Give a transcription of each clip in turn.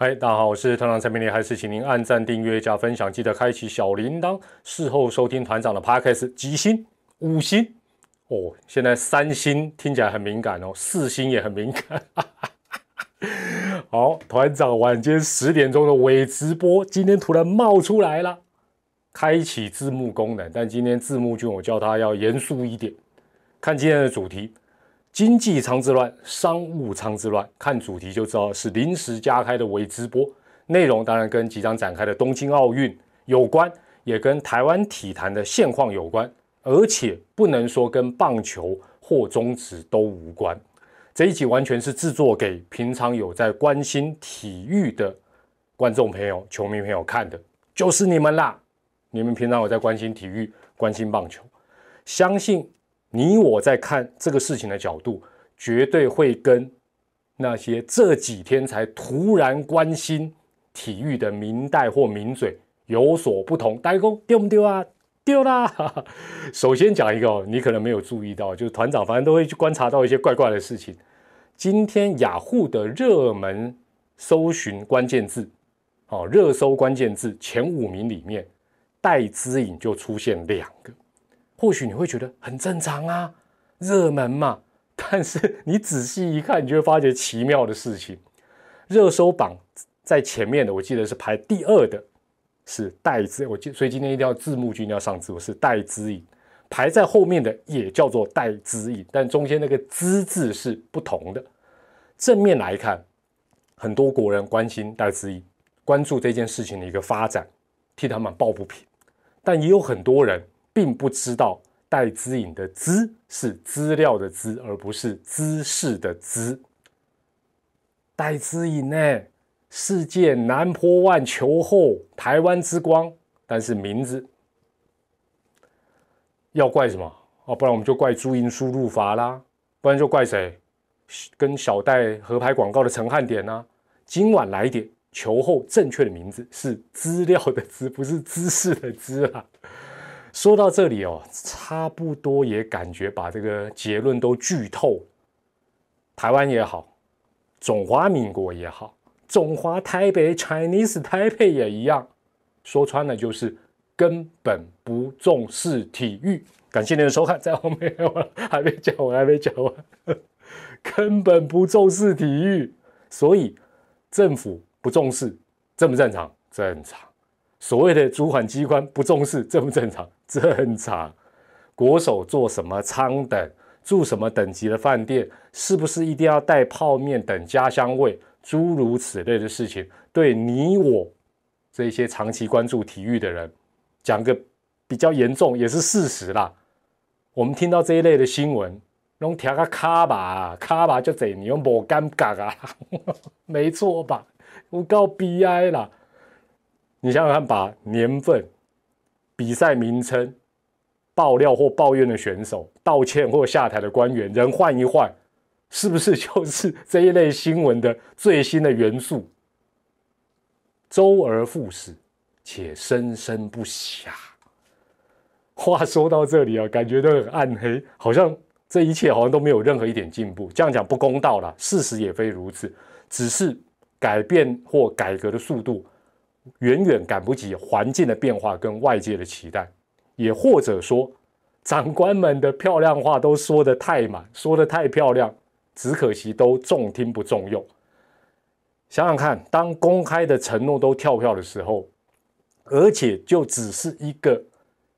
嗨，大家好，我是团长陈明礼，还是请您按赞、订阅、加分享，记得开启小铃铛，事后收听团长的 podcast，几星、五星哦。现在三星听起来很敏感哦，四星也很敏感。好，团长晚间十点钟的伪直播，今天突然冒出来了，开启字幕功能，但今天字幕君我叫他要严肃一点，看今天的主题。经济舱之乱，商务舱之乱，看主题就知道是临时加开的微直播。内容当然跟即将展开的东京奥运有关，也跟台湾体坛的现况有关，而且不能说跟棒球或中职都无关。这一集完全是制作给平常有在关心体育的观众朋友、球迷朋友看的，就是你们啦！你们平常有在关心体育、关心棒球，相信。你我在看这个事情的角度，绝对会跟那些这几天才突然关心体育的明代或名嘴有所不同。大公丢不丢啊？丢啦！首先讲一个，你可能没有注意到，就是团长反正都会去观察到一些怪怪的事情。今天雅虎的热门搜寻关键字，哦，热搜关键字前五名里面，戴资颖就出现两个。或许你会觉得很正常啊，热门嘛。但是你仔细一看，你就会发觉奇妙的事情。热搜榜在前面的，我记得是排第二的，是戴之。我记，所以今天一定要字幕君要上字，我是戴之颖。排在后面的也叫做戴之颖，但中间那个“之”字是不同的。正面来看，很多国人关心戴之颖，关注这件事情的一个发展，替他们抱不平。但也有很多人。并不知道戴资颖的“资”是资料的“资”，而不是姿势的“姿”。戴资颖呢，世界南坡万球后，台湾之光，但是名字要怪什么？哦，不然我们就怪注音输入法啦，不然就怪谁？跟小戴合拍广告的陈汉典呢？今晚来点球后，正确的名字是资料的“资”，不是姿势的“姿”啊。说到这里哦，差不多也感觉把这个结论都剧透。台湾也好，中华民国也好，中华台北 Chinese 台北也一样，说穿了就是根本不重视体育。感谢您的收看，在后面我还没讲完，还没讲完，根本不重视体育，所以政府不重视，正不正常？正常。所谓的主管机关不重视，正不正常？正常。国手坐什么舱等，住什么等级的饭店，是不是一定要带泡面等家乡味？诸如此类的事情，对你我这些长期关注体育的人，讲个比较严重也是事实啦。我们听到这一类的新闻，弄调个卡吧，卡吧就这，你又无尴尬啊？没错吧？我告悲哀啦。你想想看，把年份、比赛名称、爆料或抱怨的选手、道歉或下台的官员，人换一换，是不是就是这一类新闻的最新的元素？周而复始，且生生不息。话说到这里啊，感觉都很暗黑，好像这一切好像都没有任何一点进步。这样讲不公道了，事实也非如此，只是改变或改革的速度。远远赶不及环境的变化跟外界的期待，也或者说，长官们的漂亮话都说得太满，说得太漂亮，只可惜都重听不重用。想想看，当公开的承诺都跳票的时候，而且就只是一个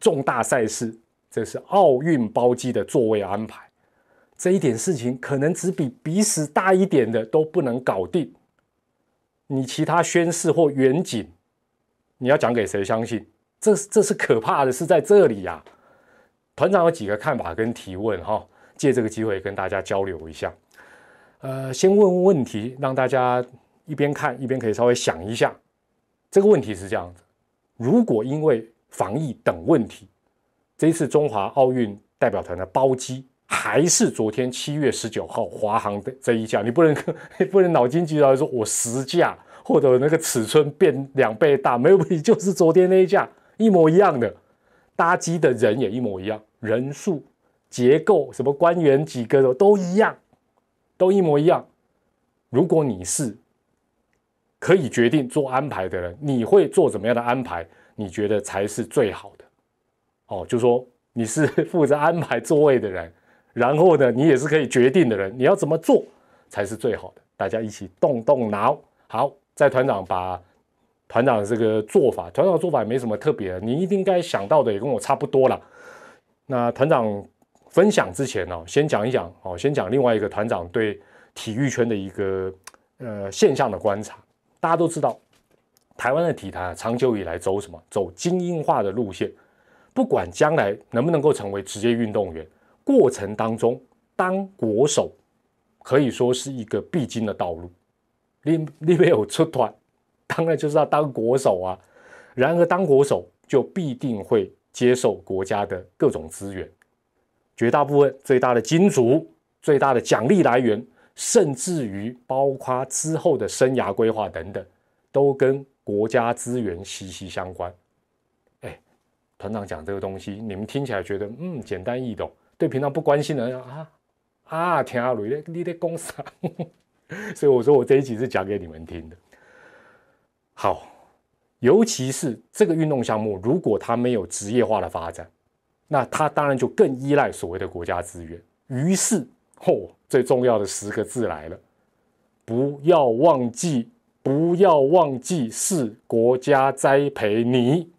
重大赛事，这是奥运包机的座位安排，这一点事情可能只比鼻屎大一点的都不能搞定。你其他宣誓或远景，你要讲给谁相信？这这是可怕的，是在这里呀。团长有几个看法跟提问哈，借这个机会跟大家交流一下。呃，先问问问题，让大家一边看一边可以稍微想一下。这个问题是这样子：如果因为防疫等问题，这一次中华奥运代表团的包机还是昨天七月十九号华航的这一架，你不能 不能脑筋急转弯说，我十架或者那个尺寸变两倍大，没有问题，就是昨天那一架一模一样的，搭机的人也一模一样，人数、结构、什么官员几个的都一样，都一模一样。如果你是可以决定做安排的人，你会做怎么样的安排？你觉得才是最好的？哦，就说你是负责安排座位的人，然后呢，你也是可以决定的人，你要怎么做才是最好的？大家一起动动脑。好，在团长把团长这个做法，团长做法也没什么特别，你一定该想到的也跟我差不多了。那团长分享之前呢，先讲一讲哦，先讲另外一个团长对体育圈的一个呃现象的观察。大家都知道，台湾的体坛长久以来走什么？走精英化的路线。不管将来能不能够成为职业运动员，过程当中当国手可以说是一个必经的道路。你你没有出团，当然就是要当国手啊。然而当国手就必定会接受国家的各种资源，绝大部分最大的金主、最大的奖励来源，甚至于包括之后的生涯规划等等，都跟国家资源息息相关。哎团长讲这个东西，你们听起来觉得嗯简单易懂，对平常不关心的人啊啊听阿雷你你在讲啥？所以我说我这一集是讲给你们听的。好，尤其是这个运动项目，如果它没有职业化的发展，那它当然就更依赖所谓的国家资源。于是，嚯，最重要的十个字来了：不要忘记，不要忘记是国家栽培你。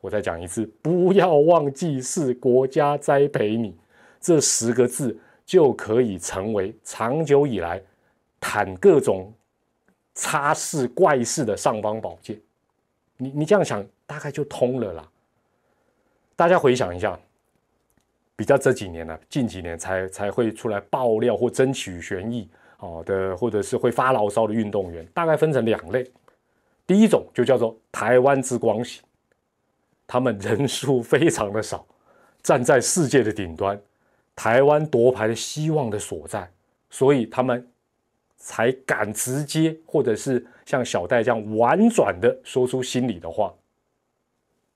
我再讲一次，不要忘记是国家栽培你，这十个字就可以成为长久以来谈各种差事怪事的尚方宝剑。你你这样想，大概就通了啦。大家回想一下，比较这几年呢，近几年才才会出来爆料或争取权益哦的，或者是会发牢骚的运动员，大概分成两类。第一种就叫做台湾之光型。他们人数非常的少，站在世界的顶端，台湾夺牌的希望的所在，所以他们才敢直接或者是像小戴这样婉转的说出心里的话。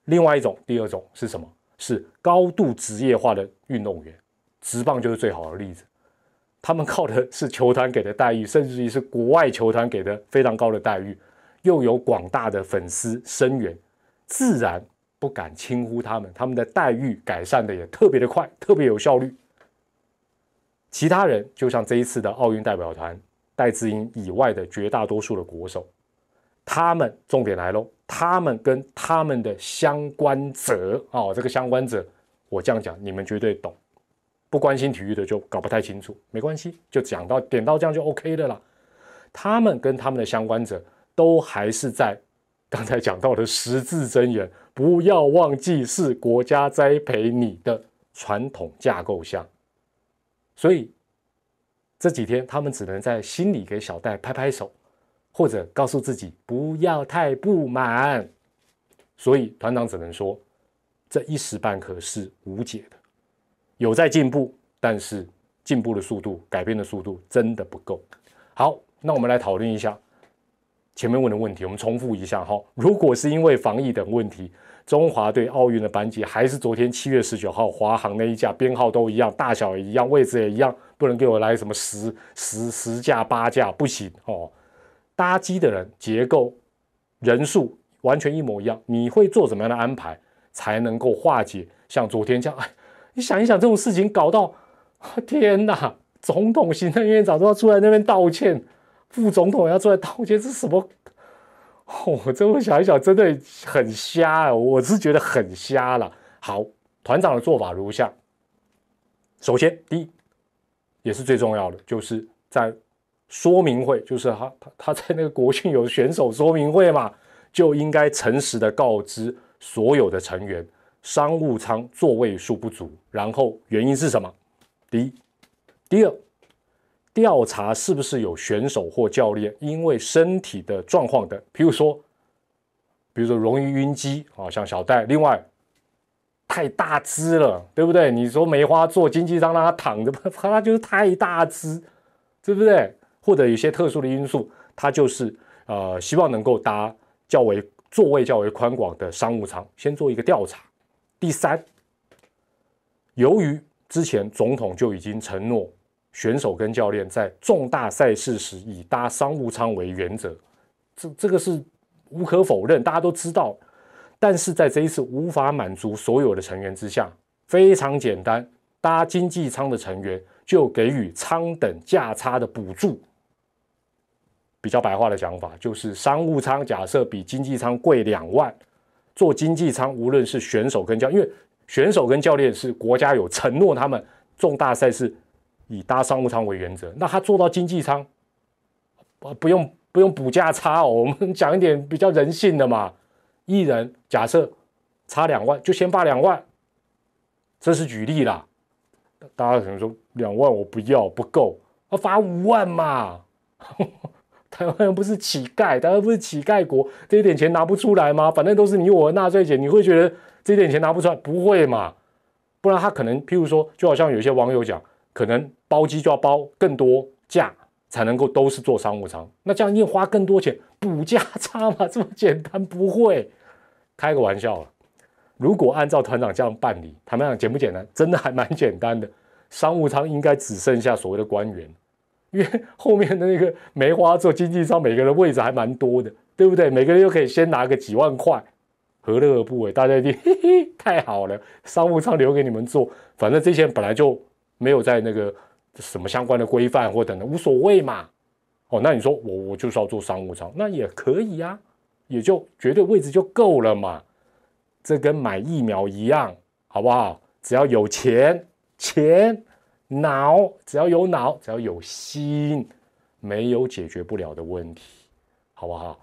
另外一种，第二种是什么？是高度职业化的运动员，职棒就是最好的例子。他们靠的是球团给的待遇，甚至于是国外球团给的非常高的待遇，又有广大的粉丝声援，自然。不敢轻忽他们，他们的待遇改善的也特别的快，特别有效率。其他人就像这一次的奥运代表团戴资颖以外的绝大多数的国手，他们重点来喽，他们跟他们的相关者哦，这个相关者，我这样讲你们绝对懂，不关心体育的就搞不太清楚，没关系，就讲到点到这样就 OK 的啦。他们跟他们的相关者都还是在。刚才讲到的十字真言，不要忘记是国家栽培你的传统架构下，所以这几天他们只能在心里给小戴拍拍手，或者告诉自己不要太不满。所以团长只能说，这一时半刻是无解的，有在进步，但是进步的速度、改变的速度真的不够。好，那我们来讨论一下。前面问的问题，我们重复一下哈。如果是因为防疫等问题，中华队奥运的班机还是昨天七月十九号华航那一架，编号都一样，大小也一样，位置也一样，不能给我来什么十十十架八架，不行哦。搭机的人结构人数完全一模一样，你会做怎么样的安排才能够化解像昨天这样？哎，你想一想这种事情搞到，天哪！总统、行政院长都要出来那边道歉。副总统要出来道歉，这是什么？我这么想一想，真的很瞎啊！我是觉得很瞎了。好，团长的做法如下：首先，第一，也是最重要的，就是在说明会，就是他他他在那个国训有选手说明会嘛，就应该诚实的告知所有的成员，商务舱座位数不足，然后原因是什么？第一，第二。调查是不是有选手或教练因为身体的状况的，比如说，比如说容易晕机啊，像小戴，另外太大只了，对不对？你说梅花座经济舱让他躺着，他就是太大只，对不对？或者有些特殊的因素，他就是呃希望能够搭较为座位较为宽广的商务舱，先做一个调查。第三，由于之前总统就已经承诺。选手跟教练在重大赛事时以搭商务舱为原则，这这个是无可否认，大家都知道。但是在这一次无法满足所有的成员之下，非常简单，搭经济舱的成员就给予舱等价差的补助。比较白话的讲法，就是商务舱假设比经济舱贵两万，坐经济舱无论是选手跟教，因为选手跟教练是国家有承诺，他们重大赛事以搭商务舱为原则，那他坐到经济舱，不用不用补价差哦，我们 讲一点比较人性的嘛。一人假设差两万，就先发两万，这是举例啦。大家可能说两万我不要不够，要发五万嘛。台湾人不是乞丐，台湾不是乞丐国，这一点钱拿不出来吗？反正都是你我的纳税钱，你会觉得这点钱拿不出来？不会嘛？不然他可能，譬如说，就好像有些网友讲，可能包机就要包更多价。才能够都是坐商务舱，那这样要花更多钱补价差吗？这么简单不会？开个玩笑了。如果按照团长这样办理，坦白讲简不简单？真的还蛮简单的。商务舱应该只剩下所谓的官员，因为后面的那个梅花座经济舱，每个人位置还蛮多的，对不对？每个人又可以先拿个几万块，何乐而不为？大家一定嘿嘿，太好了，商务舱留给你们坐，反正这些人本来就没有在那个。什么相关的规范或等等无所谓嘛？哦，那你说我我就是要做商务舱，那也可以呀，也就绝对位置就够了嘛。这跟买疫苗一样，好不好？只要有钱、钱、脑，只要有脑，只要有心，没有解决不了的问题，好不好？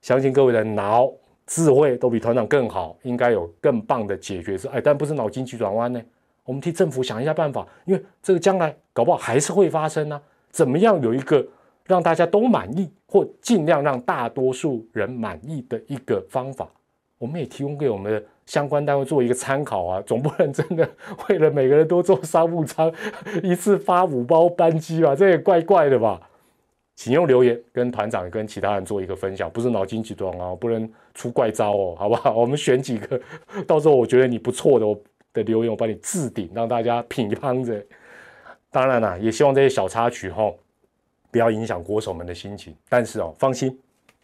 相信各位的脑智慧都比团长更好，应该有更棒的解决是哎，但不是脑筋急转弯呢。我们替政府想一下办法，因为这个将来搞不好还是会发生呢。怎么样有一个让大家都满意，或尽量让大多数人满意的一个方法，我们也提供给我们的相关单位做一个参考啊。总不能真的 为了每个人都坐商务舱，一次发五包班机吧？这也怪怪的吧？请用留言跟团长跟其他人做一个分享，不是脑筋急转弯，不能出怪招哦，好不好？我们选几个，到时候我觉得你不错的。的留言我帮你置顶，让大家品乓着。当然了，也希望这些小插曲哈，不要影响国手们的心情。但是哦，放心，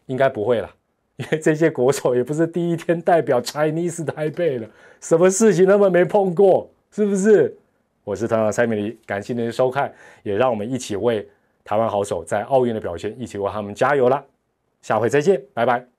应该不会了，因为这些国手也不是第一天代表 Chinese 台北了，什么事情他们没碰过，是不是？我是团长蔡美丽，感谢您的收看，也让我们一起为台湾好手在奥运的表现，一起为他们加油啦！下回再见，拜拜。